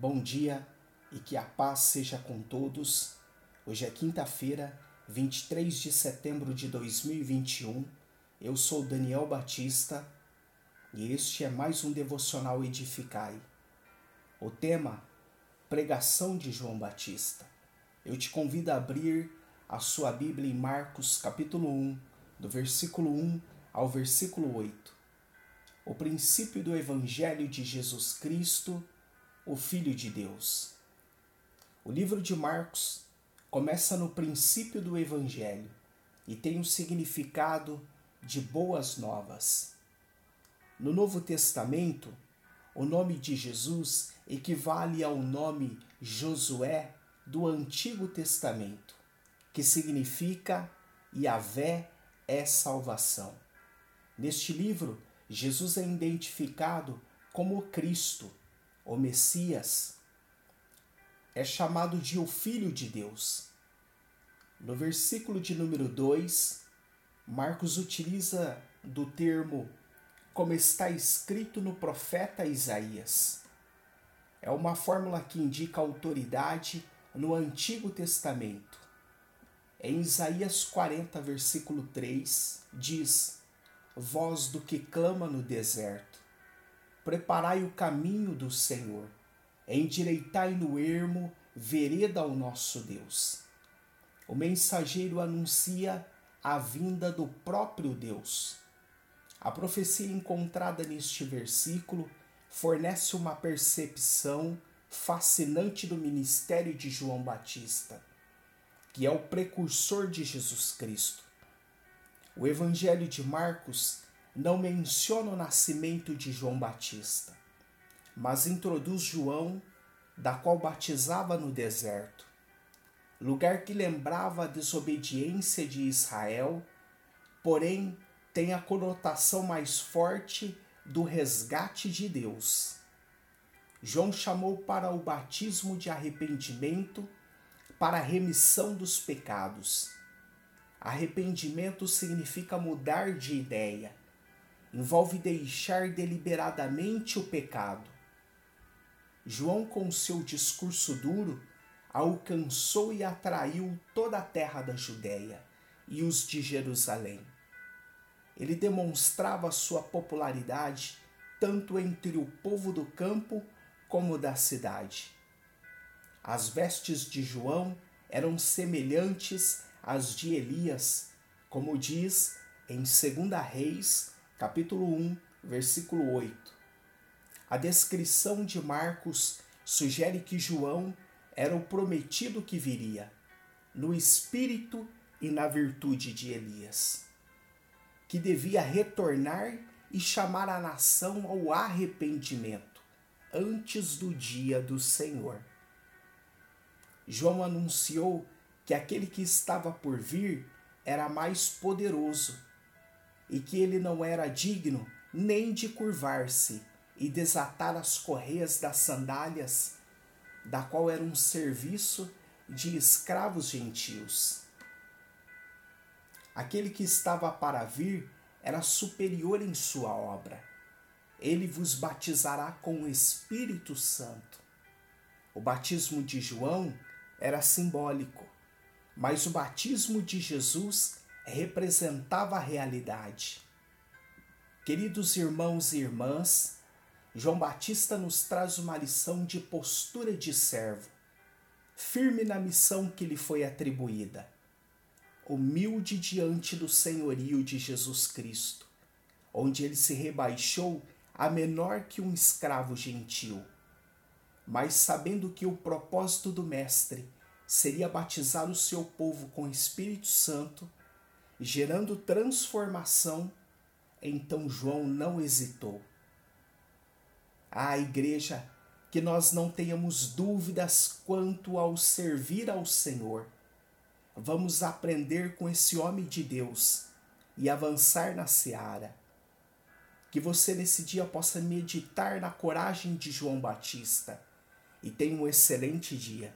Bom dia e que a paz seja com todos. Hoje é quinta-feira, 23 de setembro de 2021. Eu sou Daniel Batista e este é mais um devocional Edificai. O tema: Pregação de João Batista. Eu te convido a abrir a sua Bíblia em Marcos, capítulo 1, do versículo 1 ao versículo 8. O princípio do Evangelho de Jesus Cristo o Filho de Deus. O livro de Marcos começa no princípio do Evangelho e tem o significado de boas novas. No Novo Testamento, o nome de Jesus equivale ao nome Josué do Antigo Testamento, que significa Yahvé é salvação. Neste livro, Jesus é identificado como Cristo, o Messias, é chamado de o Filho de Deus. No versículo de número 2, Marcos utiliza do termo como está escrito no profeta Isaías. É uma fórmula que indica autoridade no Antigo Testamento. Em Isaías 40, versículo 3, diz: Voz do que clama no deserto preparai o caminho do Senhor, endireitai no ermo vereda ao nosso Deus. O mensageiro anuncia a vinda do próprio Deus. A profecia encontrada neste versículo fornece uma percepção fascinante do ministério de João Batista, que é o precursor de Jesus Cristo. O Evangelho de Marcos não menciona o nascimento de João Batista, mas introduz João, da qual batizava no deserto, lugar que lembrava a desobediência de Israel, porém tem a conotação mais forte do resgate de Deus. João chamou para o batismo de arrependimento, para a remissão dos pecados. Arrependimento significa mudar de ideia, envolve deixar deliberadamente o pecado. João, com seu discurso duro, alcançou e atraiu toda a terra da Judéia e os de Jerusalém. Ele demonstrava sua popularidade tanto entre o povo do campo como da cidade. As vestes de João eram semelhantes às de Elias, como diz em 2 Reis capítulo 1, versículo 8. A descrição de Marcos sugere que João era o prometido que viria, no espírito e na virtude de Elias, que devia retornar e chamar a nação ao arrependimento antes do dia do Senhor. João anunciou que aquele que estava por vir era mais poderoso e que ele não era digno nem de curvar-se e desatar as correias das sandálias, da qual era um serviço de escravos gentios. Aquele que estava para vir era superior em sua obra. Ele vos batizará com o Espírito Santo. O batismo de João era simbólico, mas o batismo de Jesus representava a realidade. Queridos irmãos e irmãs, João Batista nos traz uma lição de postura de servo, firme na missão que lhe foi atribuída, humilde diante do senhorio de Jesus Cristo, onde ele se rebaixou a menor que um escravo gentil. Mas sabendo que o propósito do Mestre seria batizar o seu povo com o Espírito Santo, gerando transformação, então João não hesitou. Ah, igreja, que nós não tenhamos dúvidas quanto ao servir ao Senhor. Vamos aprender com esse homem de Deus e avançar na seara. Que você nesse dia possa meditar na coragem de João Batista e tenha um excelente dia.